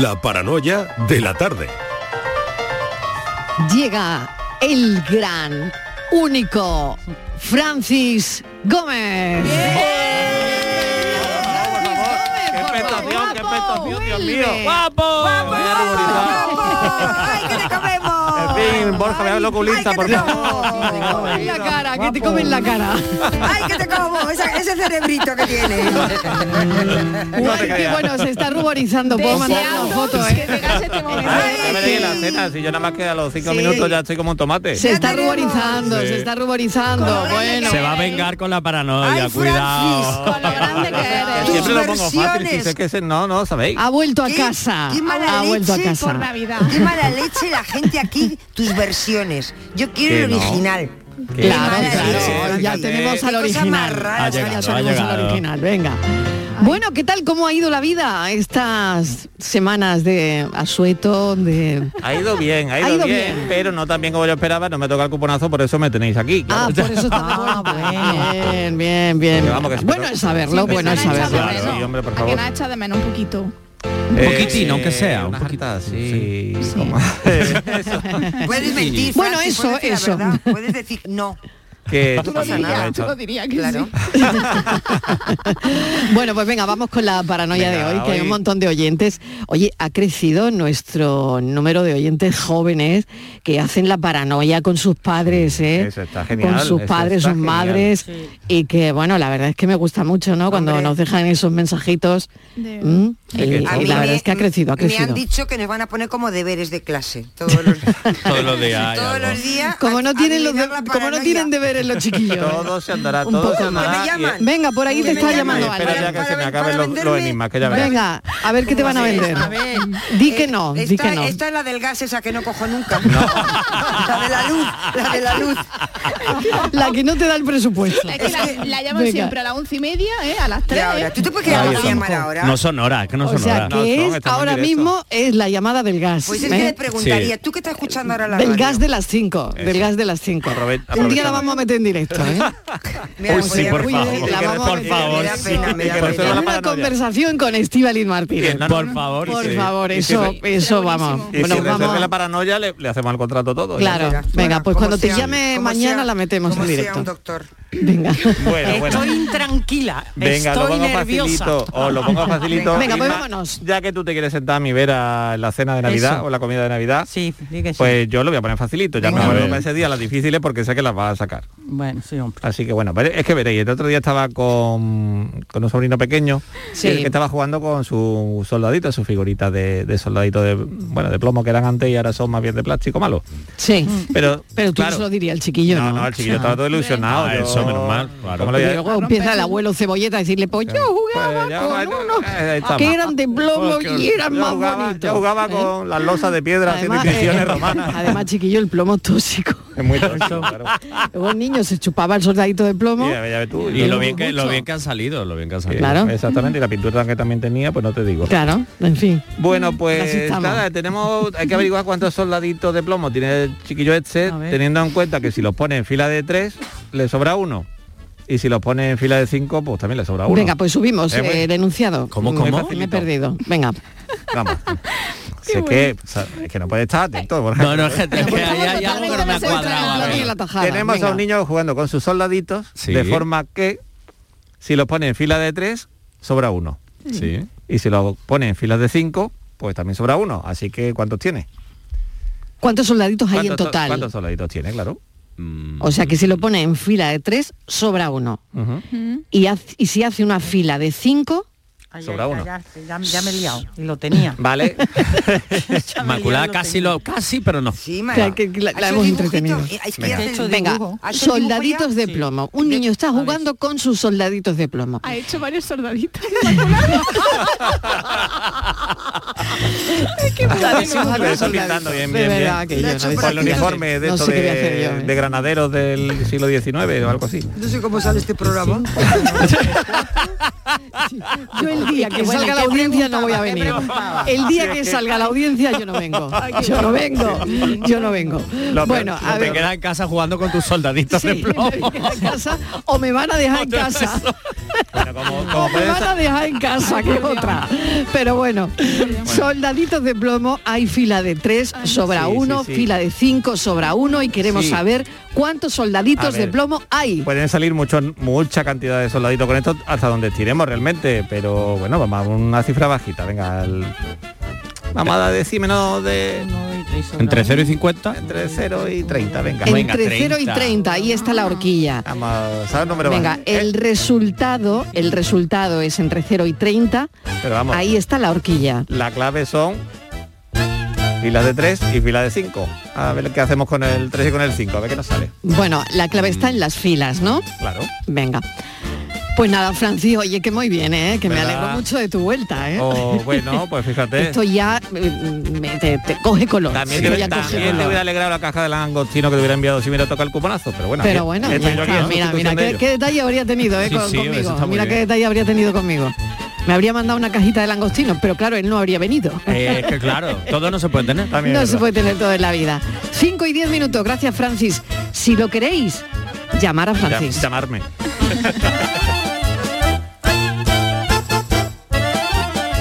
La paranoia de la tarde. Llega el gran, único Francis Gómez. ¡Qué expectación, qué expectación, Dios mío! ¡Guapo! ¡Ay, que te comemos! Fin, Borja, me oculista, por la cara, que te comen la cara. ¡Ay, que te como! Esa- ese cerebrito que tiene. Ay, qué bueno, se está ruborizando. Puedo mandar una foto, ¿eh? La cena, si yo nada más que a los cinco minutos ya estoy como un tomate. Se está ruborizando, Sí. se está ruborizando. Bueno. Se va a vengar con la paranoia, cuidado. Siempre lo pongo fácil, si sé que ese, no, no, ¿sabéis? Ha vuelto a Qué- casa. qué mala Ha vuelto a casa. Qué mala leche la gente aquí, tus versiones. Yo quiero Que el no. original. Que Claro, claro. Ya tenemos al original. rara. Ha llegado, Ya ha tenemos al original. Venga. Bueno, ¿qué tal? ¿Cómo ha ido la vida estas semanas de asueto, de... Ha ido bien, ha ido, bien, pero no tan bien como yo esperaba, no me toca el cuponazo, por eso me tenéis aquí. Ah, por eso está bien, bien, bien. Vamos, que sí, Bueno es saberlo, bueno es saberlo. Claro, sí, hombre, por A que favor. nada echa de menos un poquito. Un poquitín, aunque sea, un poquito. sí. Puedes mentir. Bueno, eso, la eso. verdad, Puedes decir no. Que No pasa nada. Yo lo diría que Claro. sí. Bueno, pues venga, vamos con la paranoia Venga, de hoy, que hay un montón de oyentes. Oye, ha crecido nuestro número de oyentes jóvenes que hacen la paranoia con sus padres, ¿eh? Eso está genial, Con sus eso padres, sus genial. madres. Y que, bueno, la verdad es que me gusta mucho, ¿no? Cuando Hombre. nos dejan esos mensajitos. De- ¿Mm? Y, mí la verdad me- es que ha crecido, ha Me han crecido. dicho que nos van a poner como deberes de clase todos los, Todos los días. todos los días. Como no tienen los como no tienen deberes los chiquillos. ¿eh? todo se andará, Un todo poco se más. andará. Y- Venga, por ahí te está llaman. llamando Espera alguien. ya que se me acaben los, los enigmas, que ya verás. Venga, a ver qué te van a vender. A ver. Di que Eh, no, di esta, que no. esta es la del gas esa que no cojo nunca. la de la luz, la de la luz. La que no te da el presupuesto. Es que la, la llaman Venga. siempre a las once y media, ¿eh? a las tres. ahora, ¿tú te puedes creer Ahí que me estamos. llamar ahora? No son horas, que no O son sea, horas. No, que no, es ahora mismo es la llamada del gas. Pues es ¿eh? que le preguntaría, Sí. ¿tú qué estás escuchando ahora la Del radio? gas de las 5, del gas de las 5. Aprove- Un día la vamos a meter en directo, ¿eh? Mira, Uy, sí, ya- por favor. La vamos por Una conversación con Estíbaliz Martínez. No, no, Por favor. Por sí. favor, eso, eso vamos. Y Bueno, si resuelve vamos. la paranoia, le, le hacemos el contrato todo. Claro, Mira, venga, pues cuando te llame mañana la metemos en directo. un doctor. Venga. Bueno, bueno. Estoy intranquila. Venga, lo estoy pongo nerviosa. facilito, o lo pongo facilito. Venga, pues vámonos. Ya que tú te quieres sentar a mi vera en la cena de Navidad Eso. o la comida de Navidad, Sí, di que sí. pues yo lo voy a poner facilito. Ya Venga. me ver. para ese día las difíciles porque sé que las vas a sacar. Bueno, sí, hombre. Así que bueno, es que veréis, el otro día estaba con, con un sobrino pequeño Sí. que, estaba jugando con su soldadito, su figurita de, de soldadito de bueno de plomo que eran antes y ahora son más bien de plástico malo. Sí. Pero, Pero tú claro, se lo diría al chiquillo, ¿no? no, no, el chiquillo estaba todo ilusionado. Ah, yo- eso, menos mal, claro. ¿cómo lo Y voy a- luego empieza el abuelo cebolleta a decirle, pues yo jugaba Pues con unos eh, estamos. que eran de plomo y eran yo más jugaba, bonitos. yo jugaba ¿Eh? con las losas de piedra haciendo Además, inscripciones eh, romanas. Además, chiquillo, el plomo es tóxico. Es muy tóxico, claro. Luego el niño se chupaba el soldadito de plomo. Y ya, ya ves tú, Y yo- lo bien, que, lo bien que han salido, lo bien que han salido. Claro. Exactamente, y la pintura que también tenía, pues no te digo. Claro, en fin. Bueno, Así pues nada, tenemos, hay que averiguar cuántos soldaditos de plomo tiene el chiquillo este, teniendo en cuenta que si los pone en fila de tres, le sobra uno. Y si los pone en fila de cinco, pues también le sobra uno. Venga, pues subimos Eh, eh, el enunciado. ¿Cómo, cómo? Me he perdido. Venga. Vamos. sé que, o sea, es que no puede estar atento. No, no, es que, es que hay, hay algo que no me ha cuadrado. La a ver. tiene la tajada, Tenemos venga. a un niño jugando con sus soldaditos, Sí. de forma que si los pone en fila de tres, sobra uno. Sí. Y si lo pone en filas de cinco, pues también sobra uno. Así que, ¿cuántos tiene? ¿Cuántos soldaditos hay en ¿Cuántos- total? ¿Cuántos soldaditos tiene, claro? O sea que si lo pone en fila de tres, sobra uno. Ujú. Y, haz- y si hace una fila de cinco, Ay, Sobra ay, uno. Ya, ya- ya me he liado. Y lo tenía. Vale. Inmaculada casi lo casi, pero no. Sí, O sea, que la- la hemos entretenido. Venga. He hecho venga, dibujo. ¿Ha hecho soldaditos de Sí. plomo. Un niño está jugando con sus soldaditos de plomo. Ha hecho varios soldaditos. Que el uniforme de No esto de, yo, ¿eh? de granaderos del siglo XIX o algo así. No sé cómo sale este programa. Yo el día que bueno, salga ¿qué la audiencia no voy a venir. El día que salga la audiencia yo no vengo. Yo no vengo. Yo no vengo. Lo Bueno, Te quedas en casa jugando con tus soldaditos de plomo. me quedo en casa, o me van a dejar en casa. Bueno, o me van a dejar en casa, que otra. Pero bueno, soldaditos de plomo, hay fila de tres, sobra Sí, uno, sí. fila de cinco, sobra uno y queremos Sí. saber cuántos soldaditos A de ver. plomo hay. Pueden salir muchos, mucha cantidad de soldaditos con esto hasta donde estiremos realmente, pero bueno, vamos a una cifra bajita, venga, el- vamos a decir menos de Entre 0 y 50. entre 0 y 30, venga. Entre 0 y 30. 30, ahí está la horquilla. Vamos a número Venga. Eh, el resultado, el resultado es entre 0 y 30. pero vamos, Ahí está la horquilla. la clave son filas de 3 y filas de 5. A ver qué hacemos con el 3 y con el 5, a ver qué nos sale. Bueno, la clave está en las filas, ¿no? Claro. Venga. Pues nada, Francis, oye, que muy bien, ¿eh? Que me alegro mucho de tu vuelta, ¿eh? O bueno, pues fíjate. Esto ya me- te, te coge color. También, Esto te, ya también te hubiera alegrado la caja de langostino que te hubiera enviado si hubiera tocado el cuponazo, pero bueno. Pero bueno, ya aquí Mira, mira, de qué, detalle habría tenido ¿eh? Sí, con- sí, conmigo. Mira qué detalle habría tenido conmigo. Me habría mandado una cajita de langostinos, pero claro, él no habría venido. Eh, es que claro, todo no se puede tener. También no se puede tener todo en la vida. 5 y 10 minutos, gracias Francis. Si lo queréis, llamar a Llam- Francis. Llamarme.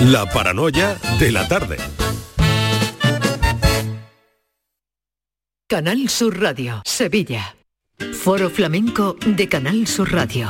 La paranoia de la tarde. Canal Sur Radio, Sevilla. Foro Flamenco de Canal Sur Radio.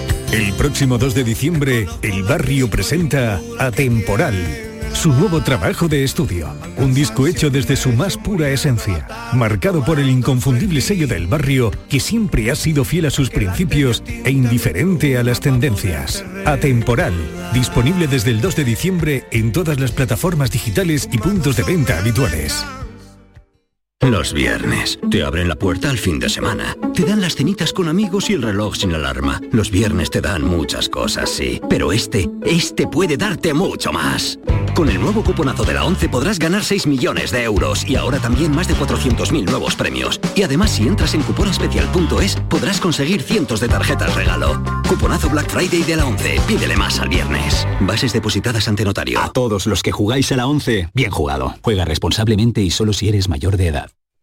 El próximo 2 de diciembre, El Barrio presenta Atemporal, su nuevo trabajo de estudio. Un disco hecho desde su más pura esencia, marcado por el inconfundible sello del barrio que siempre ha sido fiel a sus principios e indiferente a las tendencias. Atemporal, disponible desde el 2 de diciembre en todas las plataformas digitales y puntos de venta habituales. Los viernes. Te abren la puerta al fin de semana. Te dan las cenitas con amigos y el reloj sin alarma. Los viernes te dan muchas cosas, sí. Pero este, este puede darte mucho más. Con el nuevo cuponazo de la 11 podrás ganar 6 millones de euros y ahora también más de 400.000 nuevos premios. Y además si entras en cuponespecial.es podrás conseguir cientos de tarjetas regalo. Cuponazo Black Friday de la 11. Pídele más al viernes. Bases depositadas ante notario. A todos los que jugáis a la 11, bien jugado. Juega responsablemente y solo si eres mayor de edad.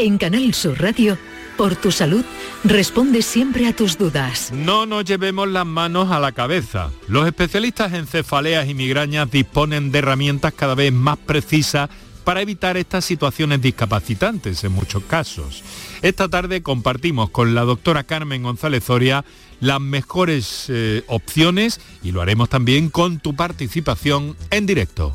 En Canal Sur Radio, por tu salud, responde siempre a tus dudas. No nos llevemos las manos a la cabeza. Los especialistas en cefaleas y migrañas disponen de herramientas cada vez más precisas para evitar estas situaciones discapacitantes en muchos casos. Esta tarde compartimos con la doctora Carmen González Zoria las mejores eh, opciones y lo haremos también con tu participación en directo.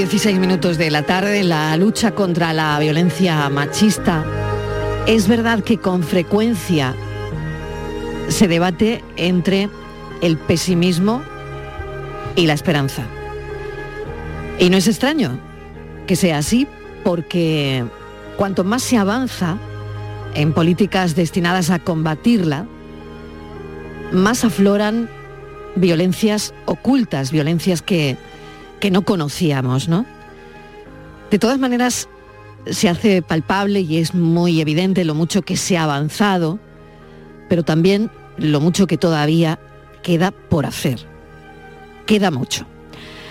16 minutos de la tarde, la lucha contra la violencia machista. Es verdad que con frecuencia se debate entre el pesimismo y la esperanza. Y no es extraño que sea así porque cuanto más se avanza en políticas destinadas a combatirla, más afloran violencias ocultas, violencias que, que no conocíamos, ¿no? De todas maneras, se hace palpable y es muy evidente lo mucho que se ha avanzado, pero también lo mucho que todavía queda por hacer. Queda mucho.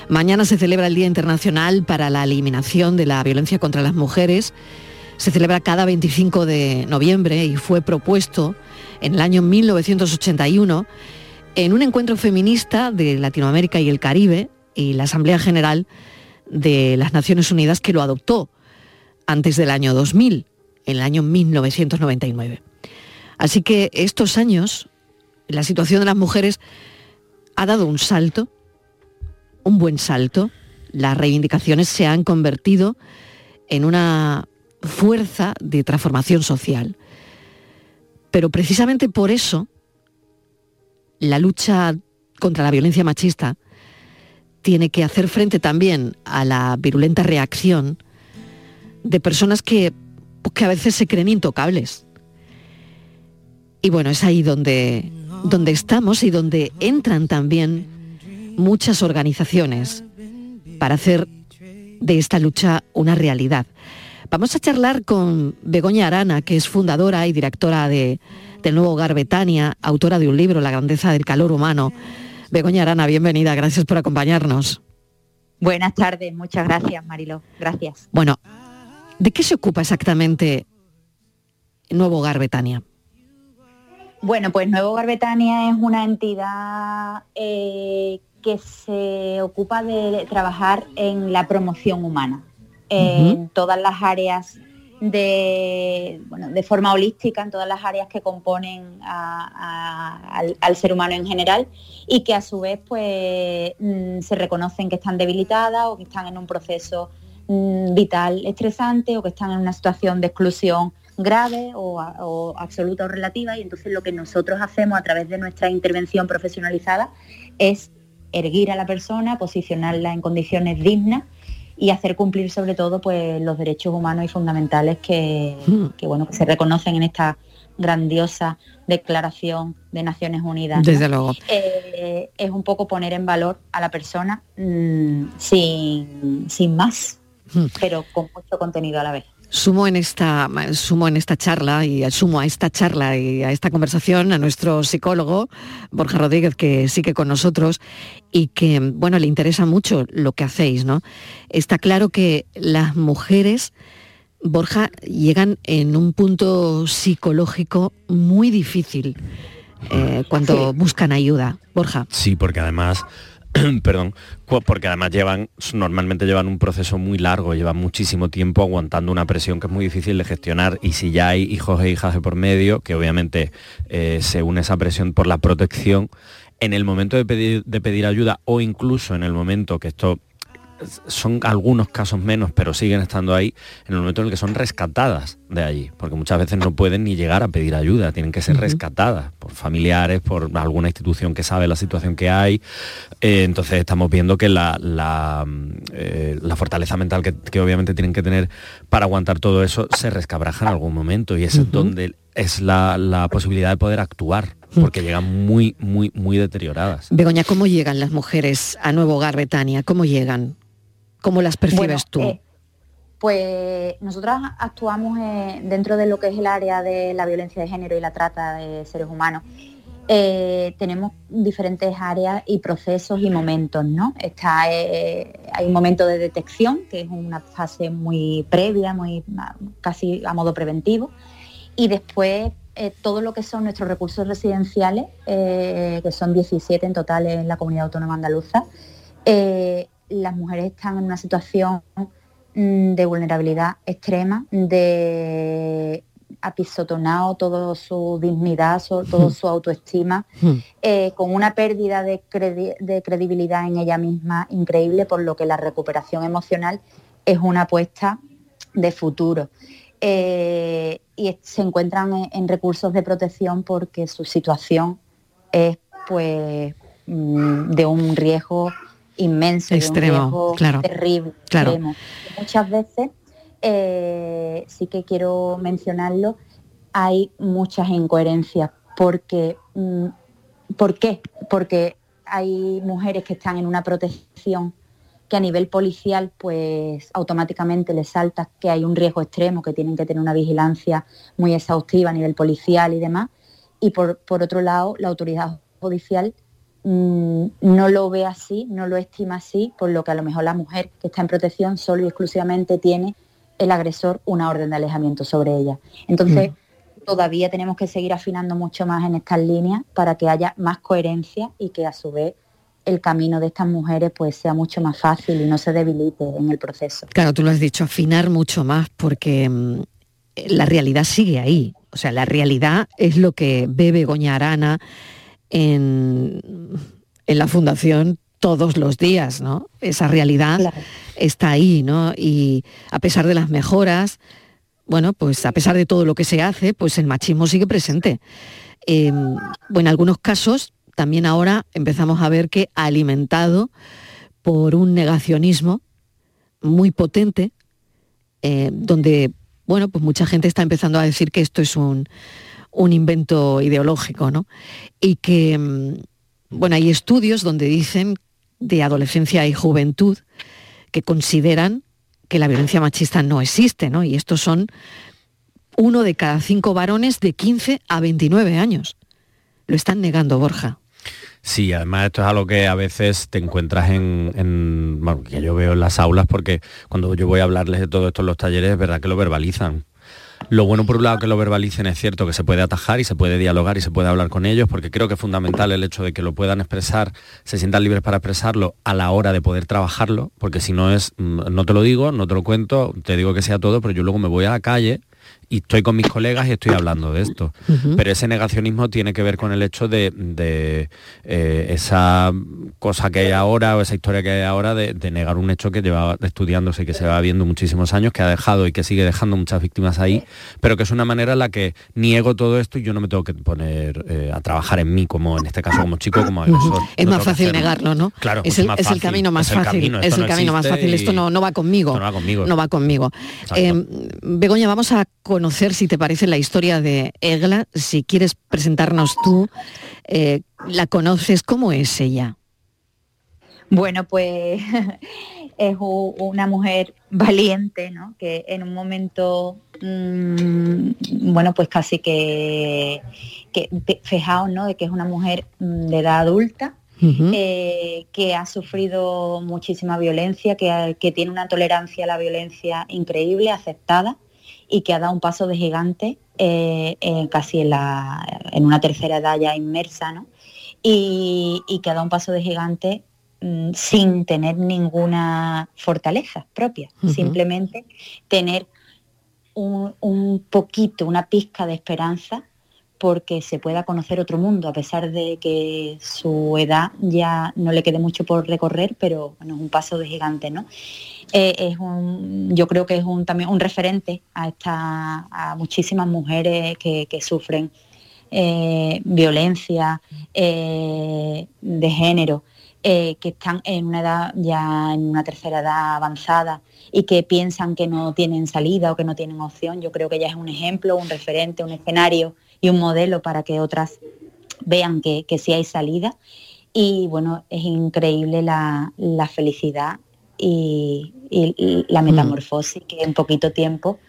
Mañana se celebra el Día Internacional para la Eliminación de la Violencia contra las Mujeres. Se celebra cada 25 de noviembre y fue propuesto en el año 1981 en un encuentro feminista de Latinoamérica y el Caribe y la Asamblea General de las Naciones Unidas que lo adoptó antes del año 2000, en el año 1999. Así que estos años la situación de las mujeres ha dado un salto, un buen salto. Las reivindicaciones se han convertido en una fuerza de transformación social. Pero precisamente por eso, la lucha contra la violencia machista tiene que hacer frente también a la virulenta reacción de personas que, pues, que a veces se creen intocables. Y bueno, es ahí donde, donde estamos y donde entran también muchas organizaciones para hacer de esta lucha una realidad. Vamos a charlar con Begoña Arana, que es fundadora y directora de, del nuevo Hogar Betania, autora de un libro, La grandeza del calor humano. Begoña Arana, bienvenida, gracias por acompañarnos. Buenas tardes, muchas gracias Marilo, gracias. Bueno, ¿de qué se ocupa exactamente Nuevo Hogar Betania? Bueno, pues Nuevo Hogar Betania es una entidad eh, que se ocupa de trabajar en la promoción humana, en todas las áreas de, bueno, de forma holística, en todas las áreas que componen al, ser humano en general y que a su vez pues mm, se reconocen que están debilitadas o que están en un proceso mm, vital estresante o que están en una situación de exclusión grave o absoluta o relativa. Y entonces lo que nosotros hacemos a través de nuestra intervención profesionalizada es erguir a la persona, posicionarla en condiciones dignas y hacer cumplir sobre todo pues los derechos humanos y fundamentales que, que, bueno que se reconocen en esta grandiosa declaración de Naciones Unidas. ¿no? Desde luego. Eh, es un poco poner en valor a la persona mm, sin, sin más, pero con mucho contenido a la vez. Sumo en esta sumo en esta charla y sumo a esta charla y a esta conversación a nuestro psicólogo Borja Rodríguez que sigue con nosotros y que bueno le interesa mucho lo que hacéis, ¿no? Está claro que las mujeres Borja llegan en un punto psicológico muy difícil eh, cuando buscan ayuda. Borja. Sí, porque además perdón, porque además llevan, normalmente llevan un proceso muy largo, llevan muchísimo tiempo aguantando una presión que es muy difícil de gestionar y si ya hay hijos e hijas de por medio, que obviamente eh, se une esa presión por la protección, en el momento de pedir, de pedir ayuda o incluso en el momento que esto son algunos casos menos, pero siguen estando ahí en el momento en el que son rescatadas de allí, porque muchas veces no pueden ni llegar a pedir ayuda, tienen que ser rescatadas por familiares, por alguna institución que sabe la situación que hay. Eh, entonces estamos viendo que la, la, eh, fortaleza mental que, obviamente tienen que tener para aguantar todo eso se rescabraja en algún momento y es donde es la, posibilidad de poder actuar porque llegan muy, muy, muy deterioradas. Begoña, ¿cómo llegan las mujeres a Nuevo Hogar Betania? ¿Cómo llegan? ¿Cómo las percibes tú? Eh, pues nosotras actuamos eh, dentro de lo que es el área de la violencia de género y la trata de seres humanos. Eh, tenemos diferentes áreas y procesos y momentos, ¿no? Está, hay un momento de detección, que es una fase muy previa, muy casi a modo preventivo, y después todo lo que son nuestros recursos residenciales, que son 17 en total en la comunidad autónoma andaluza, las mujeres están en una situación mm, de vulnerabilidad extrema, de apisotonado toda su dignidad, toda su autoestima, eh, con una pérdida de, credibilidad en ella misma increíble, por lo que la recuperación emocional es una apuesta de futuro. Eh, y se encuentran en, recursos de protección porque su situación es pues mm, de un riesgo inmenso, extremo, claro, terrible, Muchas veces, eh, sí que quiero mencionarlo, hay muchas incoherencias porque, mm, ¿por qué? Porque hay mujeres que están en una protección que a nivel policial pues automáticamente les salta que hay un riesgo extremo, que tienen que tener una vigilancia muy exhaustiva a nivel policial y demás. Y por, por otro lado, la autoridad judicial Mm, no lo ve así, no lo estima así, por lo que a lo mejor la mujer que está en protección solo y exclusivamente tiene el agresor una orden de alejamiento sobre ella. Entonces, mm. todavía tenemos que seguir afinando mucho más en estas líneas para que haya más coherencia y que a su vez el camino de estas mujeres pues sea mucho más fácil y no se debilite en el proceso. Claro, tú lo has dicho, afinar mucho más porque mm, la realidad sigue ahí. O sea, la realidad es lo que ve Begoña Arana, en, la fundación todos los días, ¿no? Esa realidad está ahí, ¿no? Y a pesar de las mejoras, bueno, pues a pesar de todo lo que se hace, pues el machismo sigue presente. Bueno, en algunos casos también ahora empezamos a ver que alimentado por un negacionismo muy potente, eh, donde, bueno, pues mucha gente está empezando a decir que esto es un, un invento ideológico, ¿no? Y que, mm, bueno, hay estudios donde dicen de adolescencia y juventud que consideran que la violencia machista no existe, ¿no? Y estos son uno de cada cinco varones de 15 a 29 años. Lo están negando, Borja. Sí, además esto es algo que a veces te encuentras en, bueno, que yo veo en las aulas porque cuando yo voy a hablarles de todo esto en los talleres es verdad que lo verbalizan. Lo bueno por un lado que lo verbalicen es cierto que se puede atajar y se puede dialogar y se puede hablar con ellos, porque creo que es fundamental el hecho de que lo puedan expresar, se sientan libres para expresarlo a la hora de poder trabajarlo, porque si no es, mm, no te lo digo, no te lo cuento, te digo que sea todo, pero yo luego me voy a la calle y estoy con mis colegas y estoy hablando de esto. Pero ese negacionismo tiene que ver con el hecho de, eh, esa cosa que hay ahora o esa historia que hay ahora de, negar un hecho que lleva estudiándose y que se va viendo muchísimos años, que ha dejado y que sigue dejando muchas víctimas ahí, pero que es una manera en la que niego todo esto y yo no me tengo que poner eh, a trabajar en mí, como en este caso como chico, como agresor. Es más fácil negarlo, ¿no? Claro, es, el, camino más fácil. es el camino más fácil. Esto no, no va conmigo. No va conmigo. No va conmigo. Eh, Begoña, vamos a conocer, si te parece, la historia de Egla. Si quieres presentarnos tú, eh, ¿la conoces? ¿Cómo es ella? Bueno, pues es una mujer valiente, ¿no? Que en un momento, mm, bueno, pues casi que, que fijaos, ¿no? De que es una mujer mm, de edad adulta, eh, que ha sufrido muchísima violencia, que, que tiene una tolerancia a la violencia increíble, aceptada, y que ha dado un paso de gigante eh, eh, casi en, la, en una tercera edad ya inmersa, ¿no? Y, y que ha dado un paso de gigante mm, sin tener ninguna fortaleza propia, simplemente tener un, un poquito, una pizca de esperanza porque se pueda conocer otro mundo, a pesar de que su edad ya no le quede mucho por recorrer, pero bueno, es un paso de gigante, ¿no? Es un, yo creo que es un, también un referente a, esta, a muchísimas mujeres que, que sufren eh, violencia eh, de género, eh, que están en una edad ya en una tercera edad avanzada y que piensan que no tienen salida o que no tienen opción. Yo creo que ella es un ejemplo, un referente, un escenario y un modelo para que otras vean que, que sí hay salida. Y bueno, es increíble la, la felicidad y, y- y la metamorfosis que en poquito tiempo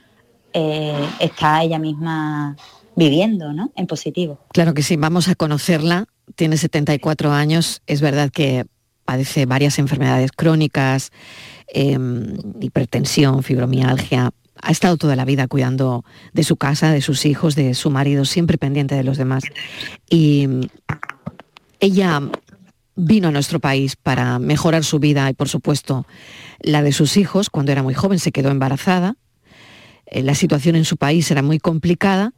eh, está ella misma viviendo, ¿no? En positivo. Claro que sí, vamos a conocerla. Tiene 74 años. Es verdad que padece varias enfermedades crónicas, eh, hipertensión, fibromialgia. Ha estado toda la vida cuidando de su casa, de sus hijos, de su marido, siempre pendiente de los demás. Y mm, ella vino a nuestro país para mejorar su vida y, por supuesto, la de sus hijos. Cuando era muy joven se quedó embarazada. Eh, La situación en su país era muy complicada,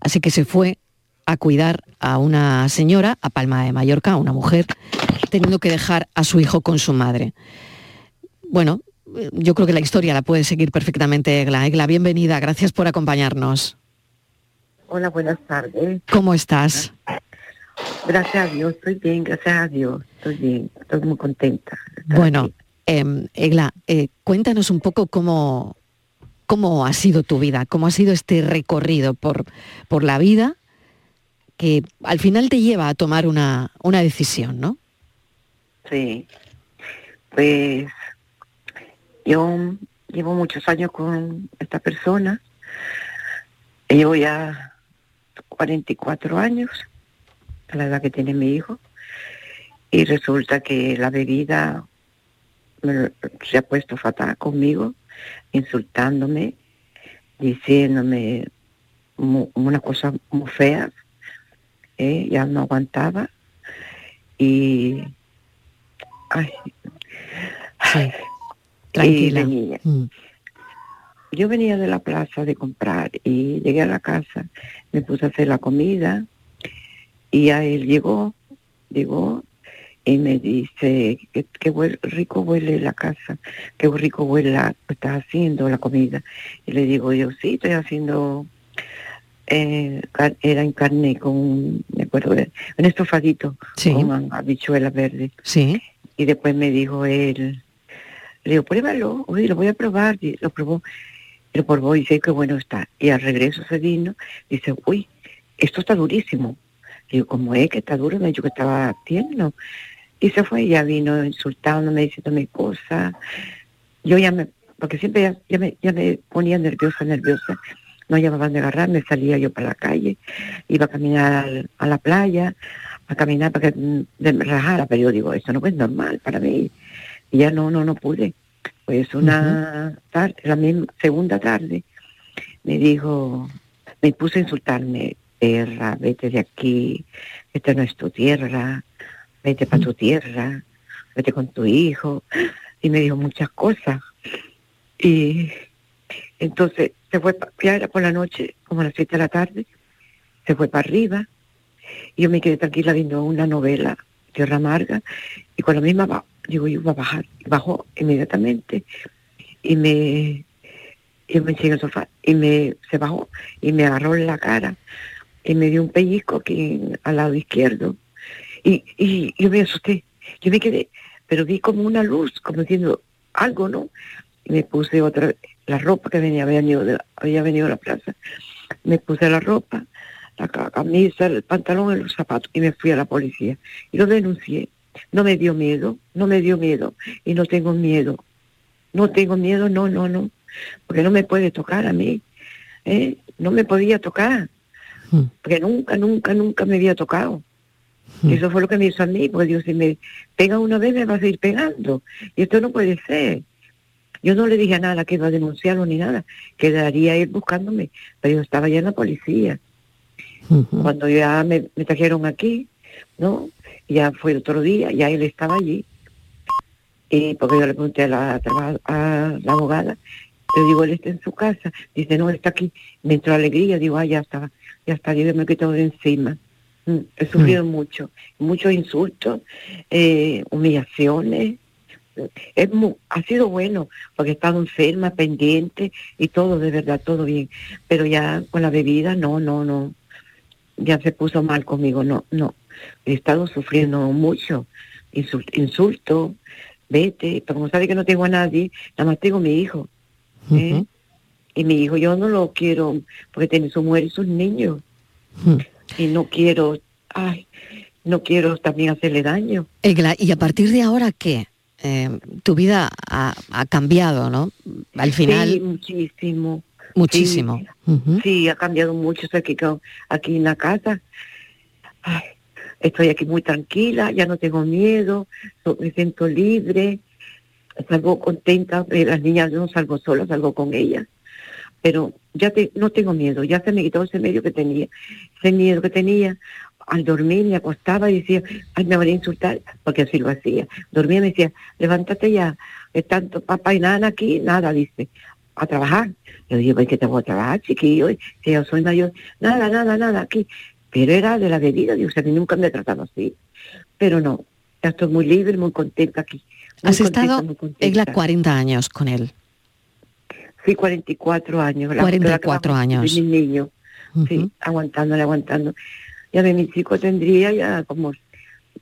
así que se fue a cuidar a una señora, a Palma de Mallorca, a una mujer, teniendo que dejar a su hijo con su madre. Bueno, yo creo que la historia la puede seguir perfectamente Egla. Egla, bienvenida, gracias por acompañarnos. Hola, buenas tardes. ¿Cómo estás? Gracias a Dios, estoy bien, gracias a Dios, estoy bien, estoy muy contenta. Bueno, em, Egla, eh, cuéntanos un poco cómo, cómo ha sido tu vida, cómo ha sido este recorrido por, por la vida que al final te lleva a tomar una, una decisión, ¿no? Sí, pues yo llevo muchos años con esta persona, llevo ya 44 años, a la edad que tiene mi hijo, y resulta que la bebida me se ha puesto fatal conmigo, insultándome, diciéndome mu- una cosa muy fea, ¿eh? ya no aguantaba, y... Ay, Sí, y tranquila. venía. Mm. Yo venía de la plaza de comprar y llegué a la casa, me puse a hacer la comida y a él llegó, llegó y me dice que, que huel- rico huele la casa, que rico huele la, estás haciendo la comida. Y le digo yo, sí, estoy haciendo, eh, era en carne con, me acuerdo, un estofadito con habichuelas verdes. Sí. Y después me dijo él, le digo, pruébalo, oye, lo voy a probar. Y lo probó, y lo probó y dice que bueno está. Y al regreso se vino, dice, uy, esto está durísimo. Digo, ¿cómo es que está duro? Me dijo que estaba tierno. Y se fue, ya vino insultándome, diciéndome cosas. Yo ya me, porque siempre ya, ya me, ya me ponía nerviosa, nerviosa. No llamaban de agarrar, me salía yo para la calle, iba a caminar a la playa, a caminar para que mm, me relajara, pero yo digo, esto no es normal para mí. Y ya no, no, no pude. Pues una tarde, la misma, segunda tarde, me dijo, me puse a insultarme, perra, vete de aquí, esta no es tu tierra, vete para tu tierra, vete con tu hijo. Y me dijo muchas cosas. Y entonces se fue, ya era por la noche, como a las siete de la tarde, se fue para arriba. Y yo me quedé tranquila viendo una novela, Tierra Amarga, y con la misma, ba- digo, yo iba a bajar. Y bajó inmediatamente y me, yo me eché en el sofá y me, se bajó y me agarró en la cara y me dio un pellizco aquí al lado izquierdo. Y, y yo me asusté, yo me quedé, pero vi como una luz, como diciendo algo, ¿no? Y me puse otra la ropa que venía, había venido, de había venido a la plaza, me puse la ropa, la ca- camisa, el pantalón y los zapatos y me fui a la policía y lo denuncié. no me dio miedo, no me dio miedo y no tengo miedo. No tengo miedo, no, no, no, porque no me puede tocar a mí. ¿eh? No me podía tocar, porque nunca, nunca, nunca me había tocado. Eso fue lo que me hizo a mí, porque Dios, si me pega una vez me va a seguir pegando. Y esto no puede ser. Yo no le dije nada que iba a denunciarlo ni nada, quedaría él buscándome, pero yo estaba ya en la policía. Cuando ya me, me trajeron aquí, ¿no? Ya fue otro día, ya él estaba allí. Y porque yo le pregunté a la, a la abogada, le digo, él está en su casa. Dice, no, está aquí. Me entró alegría, digo, ah, ya está, ya está, yo me he quitado de encima. Mm, He sufrido mucho, muchos insultos, eh, humillaciones. Es mu- ha sido bueno, porque he estado enferma, pendiente y todo, de verdad, todo bien. Pero ya con la bebida, no, no, no. Ya se puso mal conmigo, no, no. He estado sufriendo mucho. Insul- insulto, vete, pero como sabe que no tengo a nadie, nada más tengo a mi hijo. ¿eh? Y mi hijo yo no lo quiero, porque tiene su mujer y sus niños. Y no quiero, ay, no quiero también hacerle daño. Egla, ¿y a partir de ahora qué? Eh, tu vida ha, ha cambiado, ¿no? Al final, Sí, muchísimo. muchísimo. Sí, sí, ha cambiado mucho. Estoy aquí, aquí en la casa. Ay, estoy aquí muy tranquila, ya no tengo miedo, me siento libre, salgo contenta. eh, Las niñas yo no salgo sola, salgo con ellas. Pero ya te- no tengo miedo, ya se me quitó ese medio que tenía, ese miedo que tenía. Al dormir me acostaba y decía, ay, me van a insultar, porque así lo hacía. Dormía y me decía, levántate ya, es tanto papá y nada aquí, nada, dice, a trabajar. Yo digo, ¿por qué tengo que trabajar, chiquillo? Si yo soy mayor, nada, nada, nada, aquí. Pero era de la bebida, Dios, a mí nunca me ha tratado así. Pero no, ya estoy muy libre, muy contenta aquí. Muy has contenta, estado. Egla, 40 años con él. Sí, 44 años. la- 44 la que años. de mi niño. Sí, aguantándole, aguantando. Ya de mi chico tendría ya como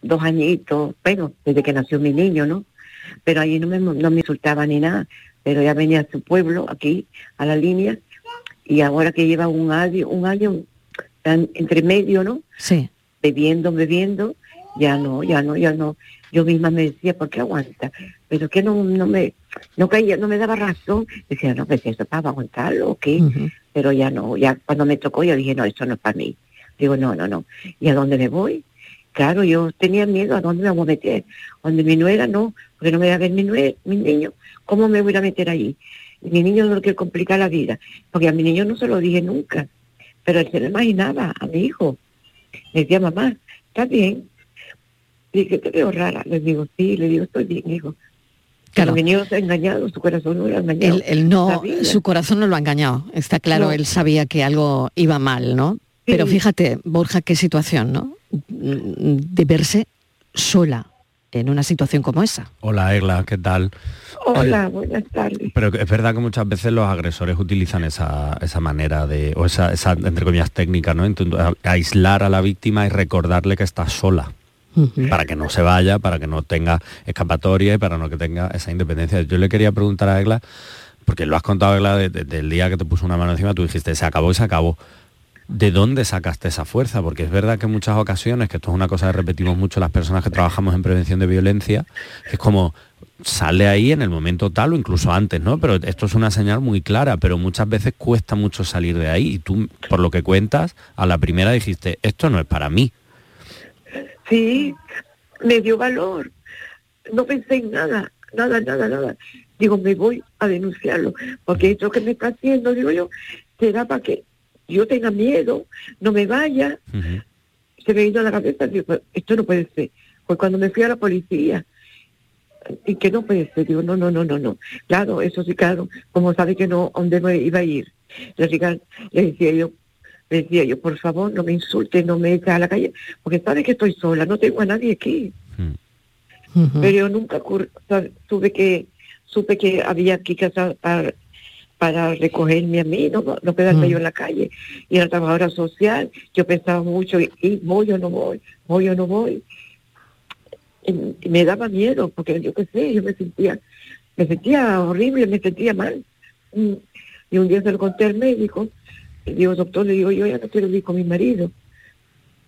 dos añitos, pero desde que nació mi niño, ¿no? Pero allí no me, no me insultaba ni nada. Pero ya venía a su pueblo, aquí, a la línea, y ahora que lleva un año, un año entre medio, ¿no? Sí. Bebiendo, bebiendo, ya no, ya no, ya no. Yo misma me decía, ¿por qué aguanta? Pero que no, no me, no caía, no me daba razón. Decía, no, pues eso para aguantarlo, ¿o qué? Pero ya no, ya cuando me tocó yo dije, no, esto no es para mí. Digo, no, no, no. ¿Y a dónde me voy? Claro, yo tenía miedo a dónde me voy a meter. Donde mi nuera no, porque no me va a ver mi, nue- mi niño. ¿Cómo me voy a meter allí? Y mi niño no lo quiere complicar la vida, porque a mi niño no se lo dije nunca. Pero él se lo imaginaba, a mi hijo. Le decía, mamá, ¿está bien? Dije, te veo rara. Le digo, sí, le digo, estoy bien, hijo. Claro. Su corazón no lo ha engañado. Él, él no, Sabía. su corazón no lo ha engañado. Está claro, No. él sabía que algo iba mal, ¿no? Pero fíjate, Borja, qué situación, ¿no? De verse sola en una situación como esa. Hola, Egla, ¿qué tal? Hola, buenas tardes. Pero es verdad que muchas veces los agresores utilizan esa, esa manera de, o esa, esa, entre comillas, técnica, ¿no? A- aislar a la víctima y recordarle que está sola. Para que no se vaya, para que no tenga escapatoria y para no que tenga esa independencia. Yo le quería preguntar a Egla, porque lo has contado, Egla, de- de- del día que te puso una mano encima, tú dijiste, se acabó y se acabó. ¿De dónde sacaste esa fuerza? Porque es verdad que en muchas ocasiones, que esto es una cosa que repetimos mucho las personas que trabajamos en prevención de violencia, es como sale ahí en el momento tal o incluso antes, ¿no? Pero esto es una señal muy clara, pero muchas veces cuesta mucho salir de ahí. Y tú, por lo que cuentas, a la primera dijiste, esto no es para mí. Sí, me dio valor. No pensé en nada, nada, nada, nada. Digo, me voy a denunciarlo, porque esto que me está haciendo, digo yo, será para que yo tenga miedo, no me vaya. Se me vino a la cabeza, digo, "Pero esto no puede ser. Pues cuando me fui a la policía, y que no puede ser, digo, no, no, no, no, no. Claro, eso sí, claro, como sabe que no, ¿dónde me iba a ir? Le decía yo, le decía yo, por favor, no me insulte, no me eche a la calle, porque sabe que estoy sola, no tengo a nadie aquí. Pero yo nunca tuve que, supe que había aquí que hacer para, para recogerme a mí, no, no quedarme yo en la calle. Y era trabajadora social, yo pensaba mucho, y, y voy o no voy, voy o no voy. Y, y me daba miedo, porque yo qué sé, yo me sentía, me sentía horrible, me sentía mal. Mm. Y un día se lo conté al médico, digo, doctor, le digo, yo ya no quiero ir con mi marido.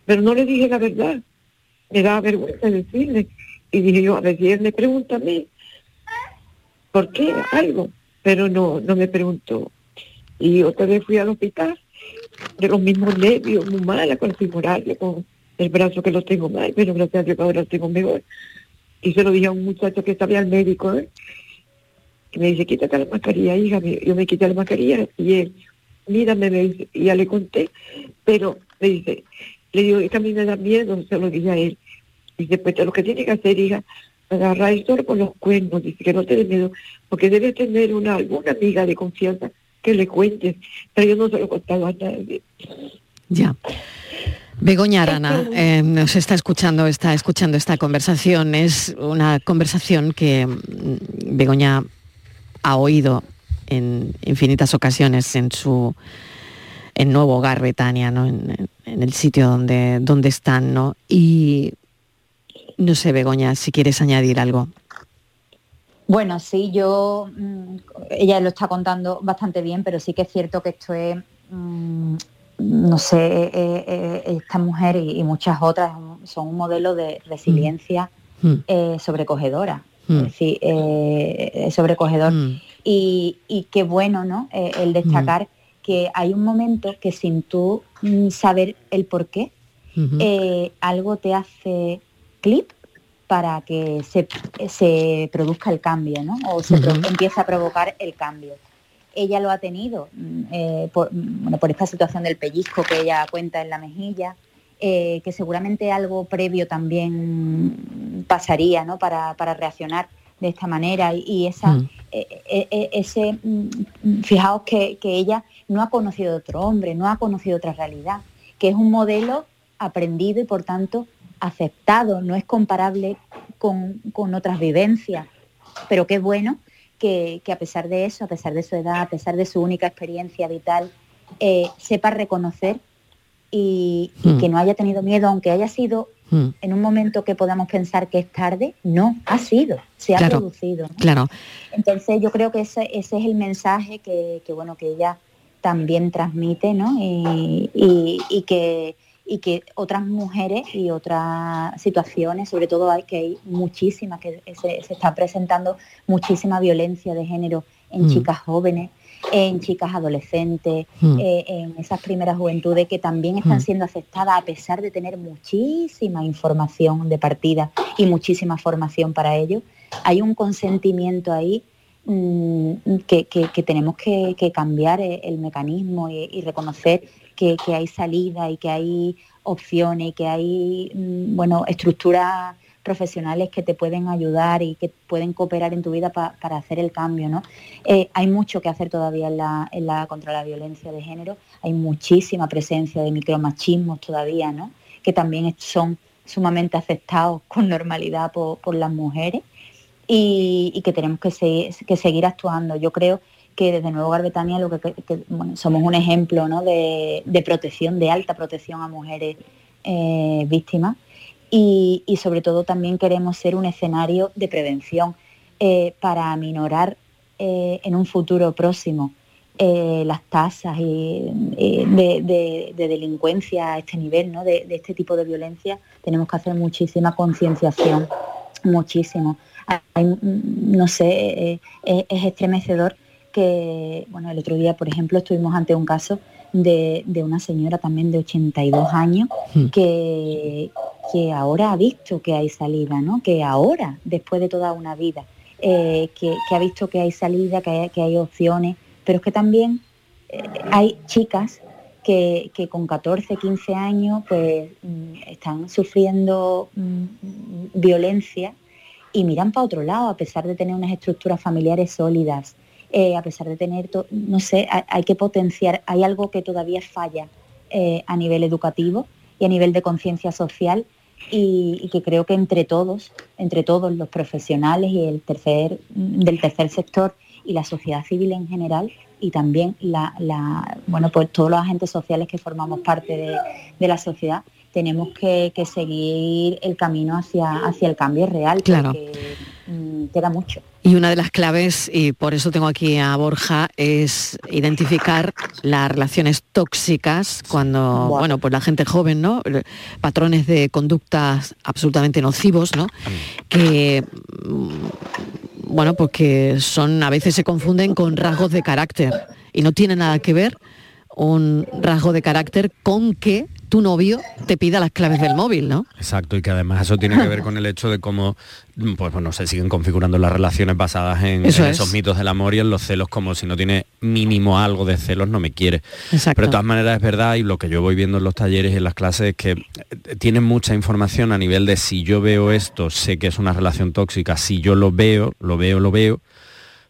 Pero no le dije la verdad, me daba vergüenza decirle. Y dije yo, a ver si él me pregunta a mí, ¿por qué? Algo. Pero no, no me preguntó. Y otra vez fui al hospital, de los mismos nervios, muy mala, con el con el brazo que lo tengo mal, pero gracias a Dios que ahora lo tengo mejor. Y se lo dije a un muchacho que estaba al médico, ¿eh? y me dice, quítate la mascarilla, hija. Yo me quité la mascarilla y él, mírame, me dice, y ya le conté, pero me dice, le digo, es que a mí me da miedo, se lo dije a él. Dice, pues lo que tiene que hacer, hija, agarrar esto con los cuernos, dice que no te dé miedo, porque debe tener una alguna amiga de confianza que le cuentes, pero yo no se lo he contado a nadie. Ya. Begoña Arana eh, nos está escuchando, está escuchando esta conversación. Es una conversación que mm, Begoña ha oído en infinitas ocasiones en su en nuevo hogar Betania, ¿no? En, el sitio donde, donde están, ¿no? Y no sé, Begoña, si quieres añadir algo. Bueno, sí, yo, mm, ella lo está contando bastante bien, pero sí que es cierto que esto es, mm, no sé, eh, eh, eh, esta mujer y, muchas otras son un modelo de resiliencia mm. sobrecogedora. Es decir, es sobrecogedor. Y, qué bueno, ¿no? el destacar que hay un momento que sin tú saber el por qué, algo te hace clip para que se, produzca el cambio, ¿no? O se empieza a provocar el cambio. Ella lo ha tenido mm, eh, por, bueno, por esta situación del pellizco que ella cuenta en la mejilla, eh, que seguramente algo previo también pasaría ¿no? para, reaccionar de esta manera y, esa mm. eh, ese mm, fijaos que, que, ella no ha conocido otro hombre, no ha conocido otra realidad, que es un modelo aprendido y por tanto aceptado, no es comparable con, otras vivencias, pero qué bueno que, a pesar de eso, a pesar de su edad, a pesar de su única experiencia vital, eh, sepa reconocer y, que no haya tenido miedo, aunque haya sido hmm. en un momento que podamos pensar que es tarde, no, ha sido, se ha producido. Claro. Entonces yo creo que ese, es el mensaje que, bueno, que ella también transmite, ¿no? y que y que otras mujeres y otras situaciones, sobre todo hay que hay muchísimas, que se, está presentando muchísima violencia de género en mm. chicas jóvenes, en chicas adolescentes, mm. eh, en esas primeras juventudes que también están mm. siendo afectadas a pesar de tener muchísima información de partida y muchísima formación para ello. Hay un consentimiento ahí que, tenemos que, cambiar el, mecanismo y reconocer que, hay salida y que hay opciones y que hay mm, bueno, estructuras profesionales que te pueden ayudar y que pueden cooperar en tu vida para hacer el cambio. ¿no? Eh, hay mucho que hacer todavía en la, contra la violencia de género, hay muchísima presencia de micromachismos todavía, ¿no? que también son sumamente aceptados con normalidad por, las mujeres y, que tenemos que, que seguir actuando. Yo creo que desde Nuevo Garbetania lo que, somos un ejemplo de, protección, de alta protección a mujeres eh, víctimas y, sobre todo también queremos ser un escenario de prevención eh, para aminorar eh, en un futuro próximo las tasas de, delincuencia a este nivel, ¿no? de, este tipo de violencia. Tenemos que hacer muchísima concienciación, muchísimo. no sé, es estremecedor que, bueno, el otro día, por ejemplo, estuvimos ante un caso de, una señora también de 82 años hmm. que, que ahora ha visto que hay salida, ¿no? Que ahora, después de toda una vida, eh, que, ha visto que hay salida, que hay, que hay opciones, pero es que también eh, hay chicas que, con 14, 15 años pues mm, están sufriendo mm, violencia y miran para otro lado a pesar de tener unas estructuras familiares sólidas, eh, a pesar de tener, no sé, hay, que potenciar, hay algo que todavía falla eh, a nivel educativo y a nivel de conciencia social y, que creo que entre todos, entre todos los profesionales y el tercer, del tercer sector y la sociedad civil en general y también la, bueno, pues todos los agentes sociales que formamos parte de, la sociedad, tenemos que, seguir el camino hacia, hacia el cambio real. Claro. Mm, queda mucho. Y una de las claves, y por eso tengo aquí a Borja, es identificar las relaciones tóxicas cuando, bueno, pues la gente joven, ¿no? Patrones de conductas absolutamente nocivos, ¿no? Que mm, bueno, pues que son a veces se confunden con rasgos de carácter y no tiene nada que ver un rasgo de carácter con que tu novio te pida las claves del móvil, ¿no? Exacto, y que además eso tiene que ver con el hecho de cómo, pues bueno, se siguen configurando las relaciones basadas en, esos mitos del amor y en los celos, como si no tiene mínimo algo de celos, no me quiere. Pero de todas maneras es verdad, y lo que yo voy viendo en los talleres y en las clases es que eh, tienen mucha información a nivel de si yo veo esto, sé que es una relación tóxica, si yo lo veo, lo veo, lo veo,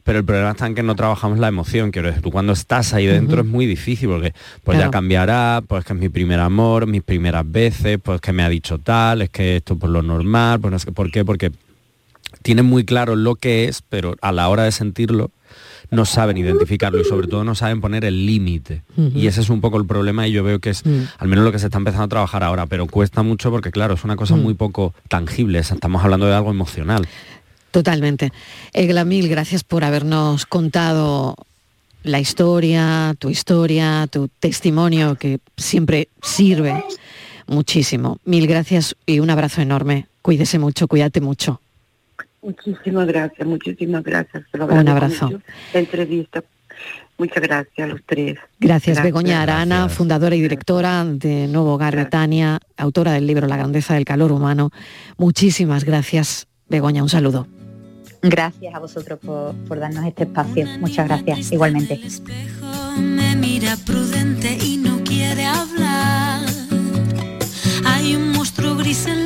pero el problema está en que no trabajamos la emoción, quiero decir, tú cuando estás ahí dentro es muy difícil porque pues ya cambiará, pues que es mi primer amor, mis primeras veces, pues que me ha dicho tal, es que esto por lo normal, pues no sé por qué, porque tienen muy claro lo que es, pero a la hora de sentirlo no saben identificarlo y sobre todo no saben poner el límite. Y ese es un poco el problema y yo veo que es mm. al menos lo que se está empezando a trabajar ahora, pero cuesta mucho porque claro, es una cosa mm. muy poco tangible, estamos hablando de algo emocional. Totalmente. Egla, mil gracias por habernos contado la historia, tu historia, tu testimonio, que siempre sirve muchísimo. Mil gracias y un abrazo enorme. Cuídese mucho, cuídate mucho. Muchísimas gracias, muchísimas gracias. un abrazo. La entrevista. Muchas gracias a los tres. Gracias, Begoña Arana, fundadora y directora de Nuevo Hogar Betania, autora del libro La grandeza del calor humano. Muchísimas gracias, Begoña, un saludo. Gracias a vosotros por, darnos este espacio. Muchas gracias, igualmente. me mira prudente y no quiere hablar. Hay un monstruo gris en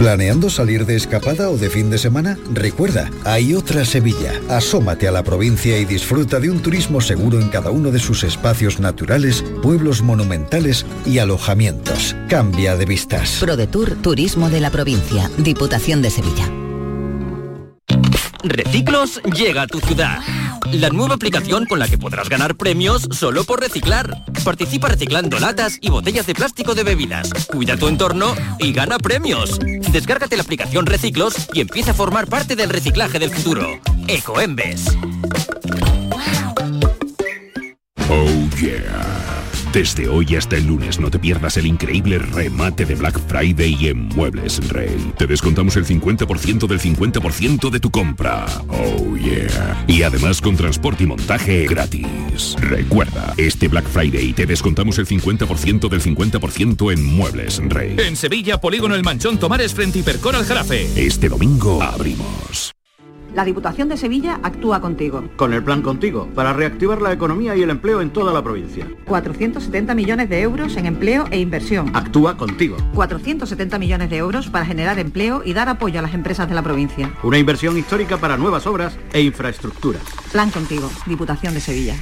¿Planeando salir de escapada o de fin de semana? Recuerda, hay otra Sevilla. Asómate a la provincia y disfruta de un turismo seguro en cada uno de sus espacios naturales, pueblos monumentales y alojamientos. Cambia de vistas. ProDetour Turismo de la Provincia, Diputación de Sevilla. Reciclos llega a tu ciudad. La nueva aplicación con la que podrás ganar premios solo por reciclar. Participa reciclando latas y botellas de plástico de bebidas. Cuida tu entorno y gana premios. Descárgate la aplicación Reciclos y empieza a formar parte del reciclaje del futuro. Ecoembes. Oh yeah. Desde hoy hasta el lunes no te pierdas el increíble remate de Black Friday en Muebles Rey. Te descontamos el 50% del 50% de tu compra. Oh yeah. Y además con transporte y montaje gratis. Recuerda, este Black Friday te descontamos el 50% del 50% en Muebles Rey. En Sevilla, Polígono El Manchón Tomares frente Hipercor al Jarafe. Este domingo abrimos. La Diputación de Sevilla actúa contigo. Con el plan contigo, para reactivar la economía y el empleo en toda la provincia. 470 millones de euros en empleo e inversión. Actúa contigo. 470 millones de euros para generar empleo y dar apoyo a las empresas de la provincia. Una inversión histórica para nuevas obras e infraestructuras. Plan contigo, Diputación de Sevilla.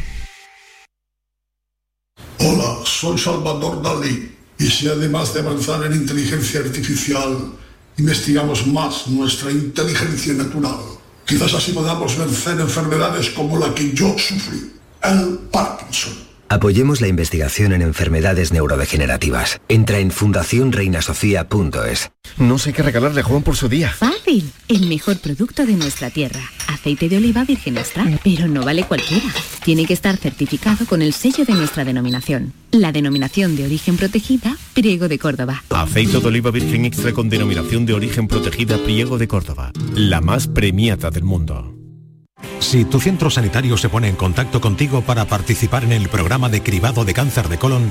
Hola, soy Salvador Dalí y si además de avanzar en inteligencia artificial investigamos más nuestra inteligencia natural. Quizás así podamos vencer enfermedades como la que yo sufrí, el Parkinson. Apoyemos la investigación en enfermedades neurodegenerativas. Entra en fundacionreinasofía.es. No sé qué regalarle a Juan por su día. Fácil. El mejor producto de nuestra tierra. Aceite de oliva virgen extra. Pero no vale cualquiera. Tiene que estar certificado con el sello de nuestra denominación. La denominación de origen protegida, Priego de Córdoba. Aceite de oliva virgen extra con denominación de origen protegida, Priego de Córdoba. La más premiada del mundo. Si tu centro sanitario se pone en contacto contigo para participar en el programa de cribado de cáncer de colon,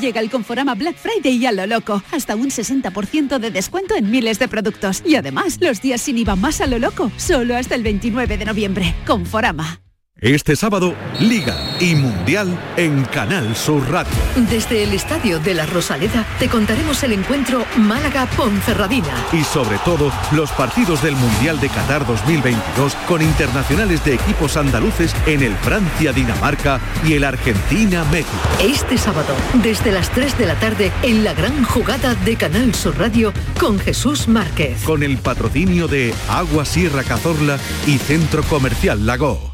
Llega el Conforama Black Friday y a lo loco. Hasta un 60% de descuento en miles de productos. Y además, los días sin IVA más a lo loco. Solo hasta el 29 de noviembre. Conforama. Este sábado, Liga y Mundial en Canal Sur Radio. Desde el Estadio de la Rosaleda te contaremos el encuentro Málaga-Ponferradina. Y sobre todo, los partidos del Mundial de Qatar 2022 con internacionales de equipos andaluces en el Francia-Dinamarca y el Argentina-México. Este sábado, desde las 3 de la tarde, en la gran jugada de Canal Sur Radio con Jesús Márquez. Con el patrocinio de Agua Sierra Cazorla y Centro Comercial Lago.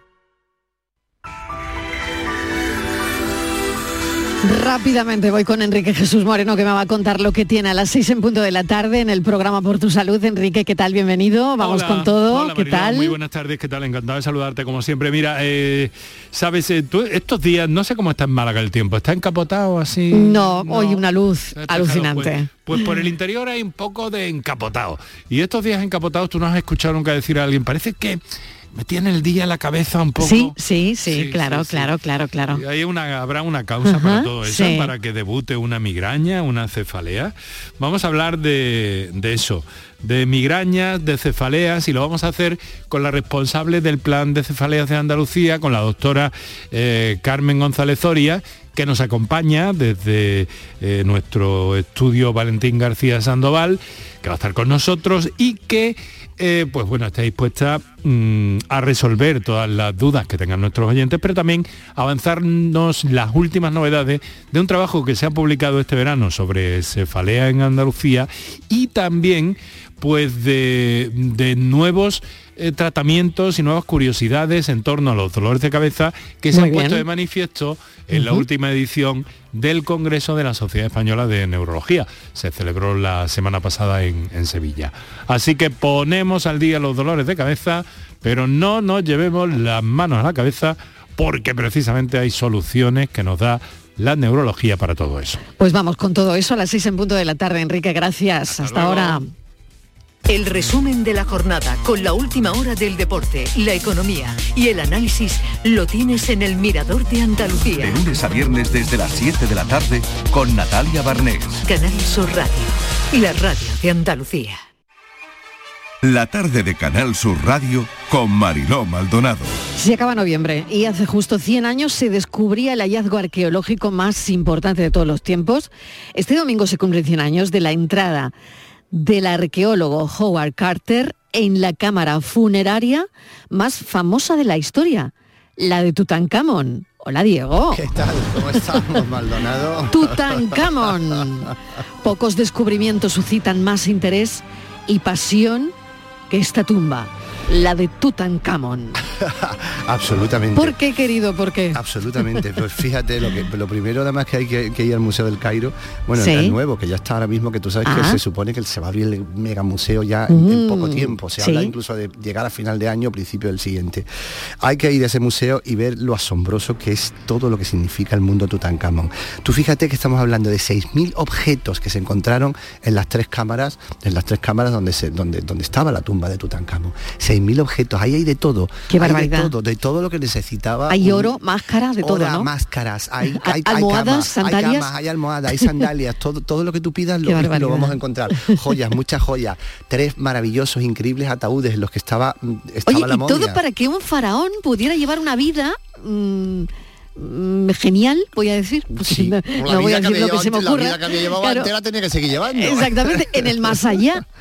Rápidamente voy con Enrique Jesús Moreno que me va a contar lo que tiene a las seis en punto de la tarde en el programa Por tu Salud. Enrique, ¿qué tal? Bienvenido. Vamos Hola, con todo. hola, ¿Qué tal? Muy buenas tardes, ¿qué tal? Encantado de saludarte como siempre. Mira, eh, sabes, Eh, tú- estos días, no sé cómo está en Málaga el tiempo, ¿está encapotado así? No, hoy una luz Pues, alucinante. pues por el interior hay un poco de encapotado. Y estos días encapotados tú no has escuchado nunca decir a alguien, parece que me tiene el día la cabeza un poco. Sí, sí, sí, claro, claro, claro, claro. Y hay una, habrá una causa Ajá, para todo eso, para que debute una migraña, una cefalea. Vamos a hablar de, de eso, de migrañas, de cefaleas, y lo vamos a hacer con la responsable del plan de cefaleas de Andalucía, con la doctora eh, Carmen González Zoria, que nos acompaña desde eh, nuestro estudio Valentín García Sandoval, que va a estar con nosotros y que eh, pues bueno, está dispuesta mm, a resolver todas las dudas que tengan nuestros oyentes, pero también avanzarnos las últimas novedades de un trabajo que se ha publicado este verano sobre cefalea en Andalucía y también pues de, de nuevos eh, tratamientos y nuevas curiosidades en torno a los dolores de cabeza que se Muy han puesto de manifiesto en la última edición del Congreso de la Sociedad Española de Neurología. Se celebró la semana pasada en, en Sevilla. Así que ponemos al día los dolores de cabeza, pero no nos llevemos las manos a la cabeza porque precisamente hay soluciones que nos da la neurología para todo eso. Pues vamos con todo eso a las seis en punto de la tarde, Enrique. Gracias. Hasta ahora. El resumen de la jornada con la última hora del deporte, la economía y el análisis lo tienes en el Mirador de Andalucía. De lunes a viernes desde las 7 de la tarde con Natalia Barnés. Canal Sur Radio, la radio de Andalucía. La tarde de Canal Sur Radio con Mariló Maldonado. Se acaba noviembre y hace justo 100 años se descubría el hallazgo arqueológico más importante de todos los tiempos. Este domingo se cumplen 100 años de la entrada del arqueólogo Howard Carter en la cámara funeraria más famosa de la historia, la de Tutankamón. Hola Diego. ¿Qué tal? ¿Cómo estamos, Maldonado? Tutankamón. Pocos descubrimientos suscitan más interés y pasión que esta tumba. La de Tutankamón. Absolutamente. ¿Por qué, querido? ¿Por qué? Absolutamente. Pues fíjate, lo, que, lo primero además que hay que, que ir al Museo del Cairo, bueno, Sí. el nuevo, que ya está ahora mismo, que tú sabes que se supone que se va a abrir el mega museo ya en, en Mm, poco tiempo. Se sí. habla incluso de llegar a final de año principio del siguiente. Hay que ir a ese museo y ver lo asombroso que es todo lo que significa el mundo Tutankamón. Tú fíjate que estamos hablando de 6.000 objetos que se encontraron en las tres cámaras, en las tres cámaras donde, se, donde, donde estaba la tumba de Tutankamón. 6.000 objetos, ahí hay de todo. Qué Hay barbaridad. De todo, de todo lo que necesitaba. Hay un- oro, máscaras, de todo, ¿no? máscaras, hay, A- hay, hay almohadas, camas, sandalias. hay camas, hay almohadas, hay sandalias, todo, todo lo que tú pidas lo, lo vamos a encontrar. Joyas, muchas joyas, tres maravillosos, increíbles ataúdes en los que estaba, mm, estaba Oye, la y todo para que un faraón pudiera llevar una vida mm, genial, voy a decir. porque Sí, no, la no voy vida a que decir había lo que se me ocurra. La vida que había llevado Claro, antes la tenía que seguir llevando. Exactamente, en el más allá.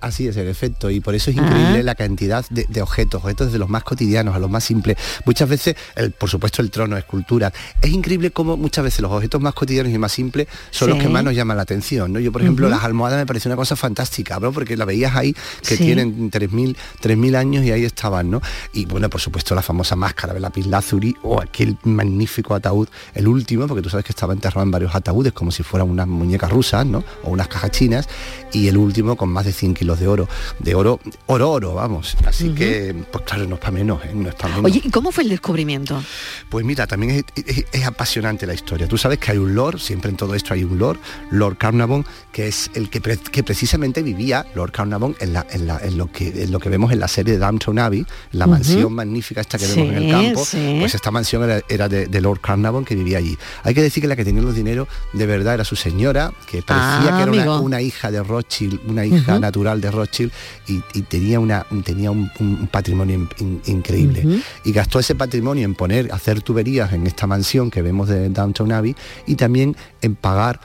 Así es, en efecto, y por eso es Ah. increíble la cantidad de, de objetos, objetos desde los más cotidianos a los más simples. Muchas veces, el- por supuesto, el trono, esculturas. Es increíble cómo muchas veces los objetos más cotidianos y más simples son los que más nos llaman la atención. ¿no? Yo, por ejemplo, las almohadas me pareció una cosa fantástica, ¿no? porque la veías ahí, que Sí. tienen 3.000 3.000 años y ahí estaban, ¿no? Y bueno, por supuesto, la famosa máscara de lápiz lazuli o aquel magnífico ataúd, el último, porque tú sabes que estaba enterrado en varios ataúdes como si fueran unas muñecas rusas, ¿no? O unas cajas chinas, y el último con más de 100 kilos de oro, de oro, oro, oro, vamos. Así que, pues claro, no es para menos, ¿eh? No es para menos. Oye, ¿y cómo fue el descubrimiento? Pues mira, también es, es- es apasionante la historia. Tú sabes que hay un lord, siempre en todo esto hay un lord, Lord Carnarvon, que es el que, pre- que precisamente vivía, Lord Carnarvon, en, la- en la- en lo que, en lo que vemos en la serie de Downton Abbey, la mansión magnífica esta que vemos en el campo, sí. pues esta mansión era, era de, de Lord Carnarvon que vivía allí. Hay que decir que la que tenía los dineros de verdad era su señora, que parecía Ah, que era una, una hija de Rothschild, una hija. Natural de Rothschild, y, y tenía, una, tenía un, un patrimonio in- in- increíble y gastó ese patrimonio en poner, hacer tuberías en esta mansión que vemos de Downtown Abbey y también en pagar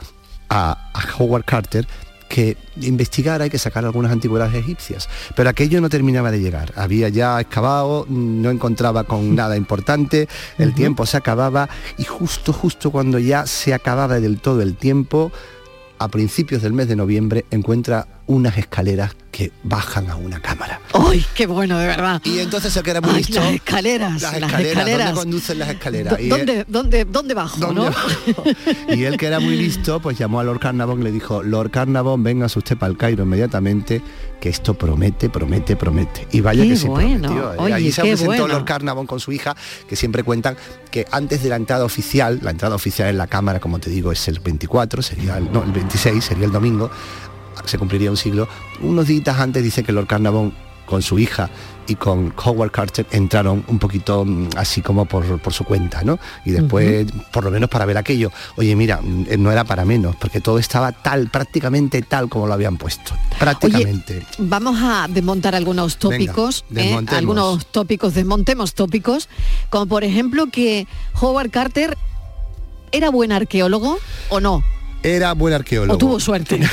a, a Howard Carter que investigara y que sacara algunas antigüedades egipcias. Pero aquello no terminaba de llegar. Había ya excavado, no encontraba con nada importante, el tiempo se acababa y justo, justo cuando ya se acababa del todo el tiempo, a principios del mes de noviembre encuentra unas escaleras que bajan a una cámara. ¡Ay, qué bueno, de verdad! Y entonces se queda muy Ay, listo. las escaleras, Las las escaleras, escaleras. ¿dónde conducen las escaleras? Y él- ¿Dónde, dónde, ¿Dónde bajo, ¿Dónde no? bajo? Y él que era muy listo, pues llamó a Lord Carnarvon y le dijo, Lord Carnarvon, véngase usted para el Cairo inmediatamente, que esto promete, promete, promete. Y vaya Qué que se bueno, prometió. ¿eh? oye, Allí se presentó bueno. Lord Carnarvon con su hija, que siempre cuentan que antes de la entrada oficial, la entrada oficial en la cámara, como te digo, es el 24, sería el, no, el 26, sería el domingo, se cumpliría un siglo. Unos días antes dice que Lord Carnarvon con su hija y con Howard Carter entraron un poquito mm, así como por, por su cuenta, ¿no? Y después, por lo menos para ver aquello, oye, mira, mm, no era para menos, porque todo estaba tal, prácticamente tal como lo habían puesto. Prácticamente. Vamos a desmontar algunos tópicos, Venga, ¿eh? algunos tópicos, desmontemos tópicos, como por ejemplo que Howard Carter era buen arqueólogo o no, Era buen arqueólogo. o tuvo suerte.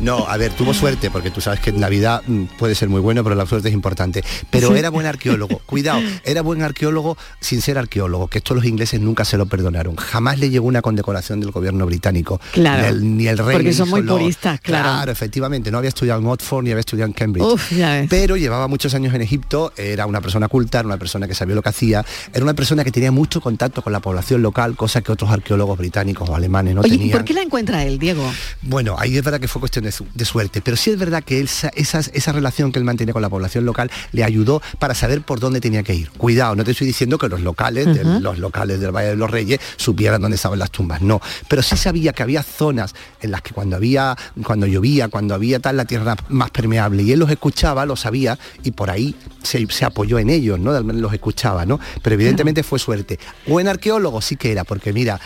No, a ver, tuvo suerte, porque tú sabes que en vida mm, puede ser muy bueno, pero la suerte es importante. Pero era buen arqueólogo. Cuidado, era buen arqueólogo sin ser arqueólogo, que esto los ingleses nunca se lo perdonaron. Jamás le llegó una condecoración del gobierno británico. Claro, Ni el, ni el rey. porque son muy puristas, claro. efectivamente. No había estudiado en Oxford ni había estudiado en Cambridge. Uf, ya ves. Pero llevaba muchos años en Egipto, era una persona culta, era una persona que sabía lo que hacía, era una persona que tenía mucho contacto con la población local, cosa que otros arqueólogos británicos o alemanes no Oye, ¿y tenían. por qué la encuentra él, Diego? Bueno, ahí es verdad que fue cuestión de, su- de suerte, pero sí es verdad que esa, esa relación que él mantenía con la población local le ayudó para saber por dónde tenía que ir. Cuidado, no te estoy diciendo que los locales, los locales del Valle de los Reyes supieran dónde estaban las tumbas, no. Pero sí sabía que había zonas en las que cuando había, cuando llovía, cuando había tal la tierra más permeable y él los escuchaba, lo sabía y por ahí se, se apoyó en ellos, ¿no? Los escuchaba, ¿no? Pero evidentemente fue suerte. Buen arqueólogo sí que era, porque mira,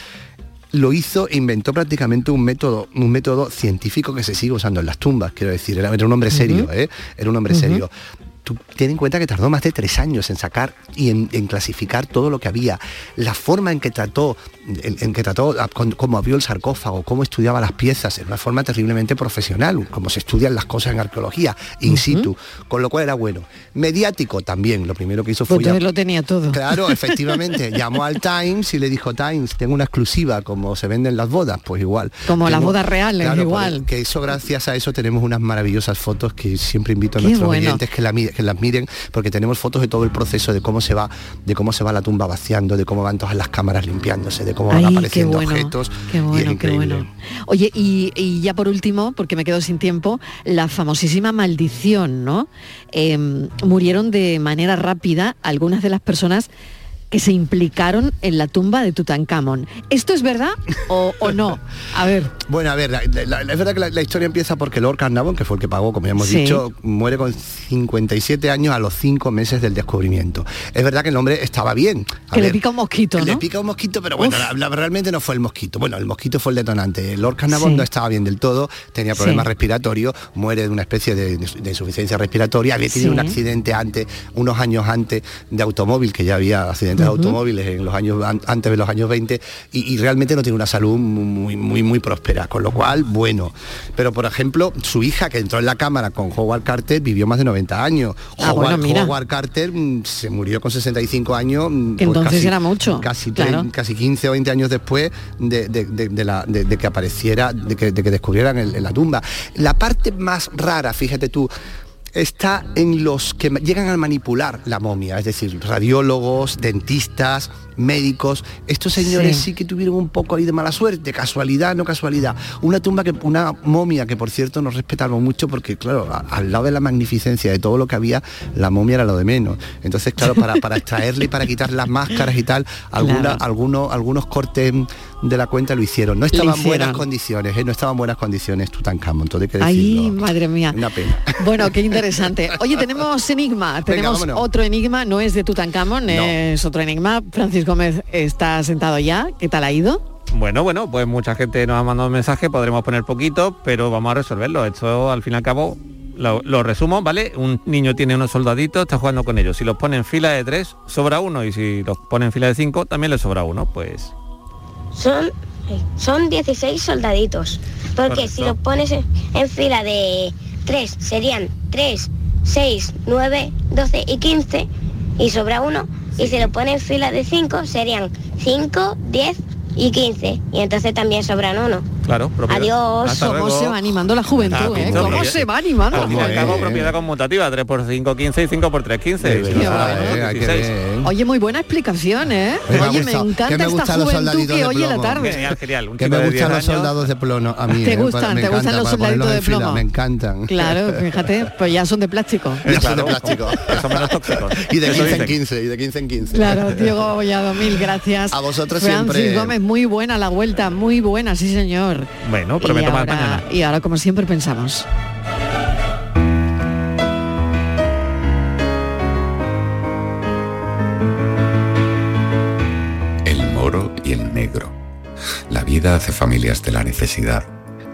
lo hizo e inventó prácticamente un método, un método científico que se sigue usando en las tumbas, quiero decir, era, un hombre serio, ¿eh? Era un hombre serio. Tú ten en cuenta que tardó más de tres años en sacar y en, en clasificar todo lo que había. La forma en que trató, en, en que trató, cómo abrió el sarcófago, cómo estudiaba las piezas, en una forma terriblemente profesional, como se estudian las cosas en arqueología, in situ, con lo cual era bueno. Mediático también, lo primero que hizo fue... Pues entonces lo tenía todo. Claro, efectivamente. Llamó al Times y le dijo, Times, tengo una exclusiva, como se venden las bodas, pues igual. Como las bodas reales, Claro, igual. Que eso, gracias a eso, tenemos unas maravillosas fotos que siempre invito a Qué nuestros bueno. oyentes que, la mi- que las miren, porque tenemos fotos de todo el proceso, de cómo se va, de cómo se va la tumba vaciando, de cómo van todas las cámaras limpiándose, de cómo van Ay, qué apareciendo bueno, objetos. qué y es bueno, qué bueno. Oye, y, y ya por último, porque me quedo sin tiempo, la famosísima maldición, ¿no? Em, murieron de manera rápida algunas de las personas que se implicaron en la tumba de Tutankamón. ¿Esto es verdad o, o no? A ver. Bueno, a ver, la- es verdad que la, la historia empieza porque Lord Carnarvon, que fue el que pagó, como ya hemos Sí. dicho, muere con 57 años a los 5 meses del descubrimiento. Es verdad que el hombre estaba bien. A Que le pica un mosquito, Le ¿no? pica un mosquito, pero bueno, realmente no fue el mosquito. Bueno, el mosquito fue el detonante. Lord Carnarvon Sí. no estaba bien del todo, tenía problemas Sí. respiratorios, muere de una especie de, de insuficiencia respiratoria, había tenido un accidente antes, unos años antes de automóvil, que ya había de automóviles en los años an- antes de los años 20, y, y realmente no tiene una salud muy, muy, muy próspera, con lo cual, bueno. Pero por ejemplo, su hija que entró en la cámara con Howard Carter vivió más de 90 años. Ah, Howard, bueno. Howard Carter mm, se murió con 65 años. mm, Que pues entonces casi- era mucho, Casi, claro. casi 15 o 20 años después de, de- de- la- que apareciera, de que, de que descubrieran el- la tumba. La parte más rara, fíjate tú, está en los que llegan a manipular la momia, es decir, radiólogos, dentistas, médicos. Estos señores Sí. sí. que tuvieron un poco ahí de mala suerte, casualidad, no casualidad. Una tumba que, una momia que por cierto nos respetamos mucho porque, claro, a- al lado de la magnificencia de todo lo que había, la momia era lo de menos. Entonces, claro, para, para extraerle y para quitar las máscaras y tal, alguna, Claro. algunos, algunos cortes de la cuenta lo hicieron. No estaban en buenas hicieron. condiciones, ¿eh? no estaban en buenas condiciones Tutankamón, todo hay que Ay, decirlo. madre mía. Una pena. Bueno, qué interesante. Oye, tenemos enigma. Tenemos otro enigma, no es de Tutankamón, No. es otro enigma. Gómez está sentado ya. ¿Qué tal ha ido? Bueno, bueno, pues mucha gente nos ha mandado mensajes, podremos poner poquito, pero vamos a resolverlo. Esto al fin y al cabo lo, lo resumo, ¿vale? Un niño tiene unos soldaditos, está jugando con ellos. Si los pone en fila de tres, sobra uno. Y si los pone en fila de cinco, también le sobra uno. Pues Son, son 16 soldaditos. Porque Correcto. si los pones en, en fila de 3 serían 3, 6, 9, 12 y 15 y sobra uno. Y si lo pones en fila de 5 serían 5, 10 y 15. Y entonces también sobran uno. claro, propiedad. Adiós. Hasta ¿Cómo luego. se va animando la juventud, Ah, eh? ¿Cómo se va animando la Al fin y al cabo, juventud? propiedad conmutativa, 3 por 5, 15 y 5 por 3, 15. Si no Qué sabe, bueno. ¿no? hay que 16. ver. Oye, muy buena explicación, ¿eh? Me Oye, me gustado. encanta me esta juventud que de oye la tarde. Genial, genial. Un Que me gustan 10 los soldados de plomo a mí. ¿Te ¿eh? gustan? Me ¿Te gustan los soldaditos de en plomo? Me encantan. Claro, fíjate, pues ya son de plástico. Ya son de plástico. son menos tóxicos. Y de Eso 15 en dicen. 15, y de 15 en 15. Claro, Diego Bollado, mil gracias. A vosotros Francis siempre. Gómez, muy buena la vuelta, muy buena, sí señor. Bueno, prometo más mañana. y ahora, como siempre, pensamos. El moro y el negro. La vida hace familias de la necesidad,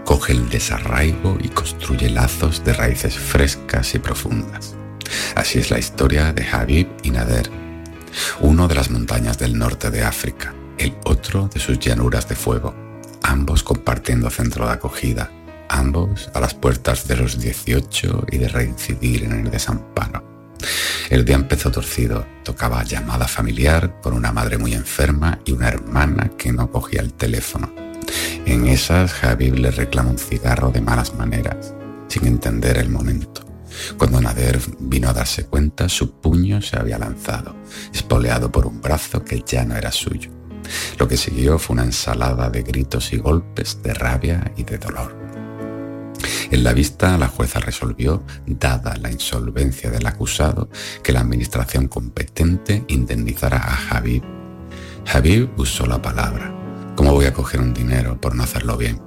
coge el desarraigo y construye lazos de raíces frescas y profundas. Así es la historia de Habib y Nader, uno de las montañas del norte de África, el otro de sus llanuras de fuego, ambos compartiendo centro de acogida, ambos a las puertas de los 18 y de reincidir en el desamparo. El día empezó torcido, tocaba llamada familiar con una madre muy enferma y una hermana que no cogía el teléfono. En esas, Habib le reclama un cigarro de malas maneras, sin entender el momento. Cuando Nader vino a darse cuenta, su puño se había lanzado, espoleado por un brazo que ya no era suyo. Lo que siguió fue una ensalada de gritos y golpes, de rabia y de dolor. En la vista, la jueza resolvió, dada la insolvencia del acusado, que la administración competente indemnizara a Habib. Habib usó la palabra. ¿Cómo voy a coger un dinero por no hacerlo bien?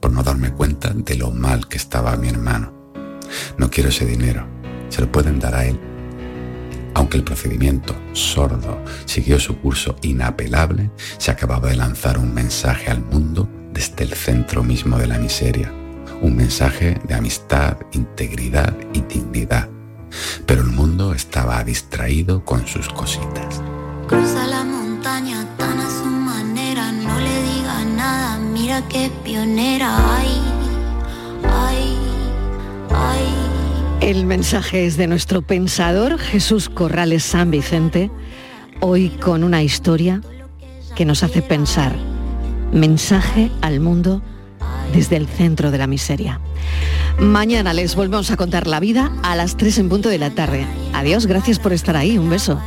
Por no darme cuenta de lo mal que estaba mi hermano. No quiero ese dinero. Se lo pueden dar a él. Aunque el procedimiento sordo siguió su curso inapelable, se acababa de lanzar un mensaje al mundo desde el centro mismo de la miseria un mensaje de amistad, integridad y dignidad. pero el mundo estaba distraído con sus cositas. Cruza la montaña tan a su manera, no le diga nada, mira qué pionera. Ay, El mensaje es de nuestro pensador Jesús Corrales San Vicente, hoy con una historia que nos hace pensar. Mensaje al mundo desde el centro de la miseria. Mañana les volvemos a contar la vida a las 3 en punto de la tarde. Adiós, gracias por estar ahí. Un beso.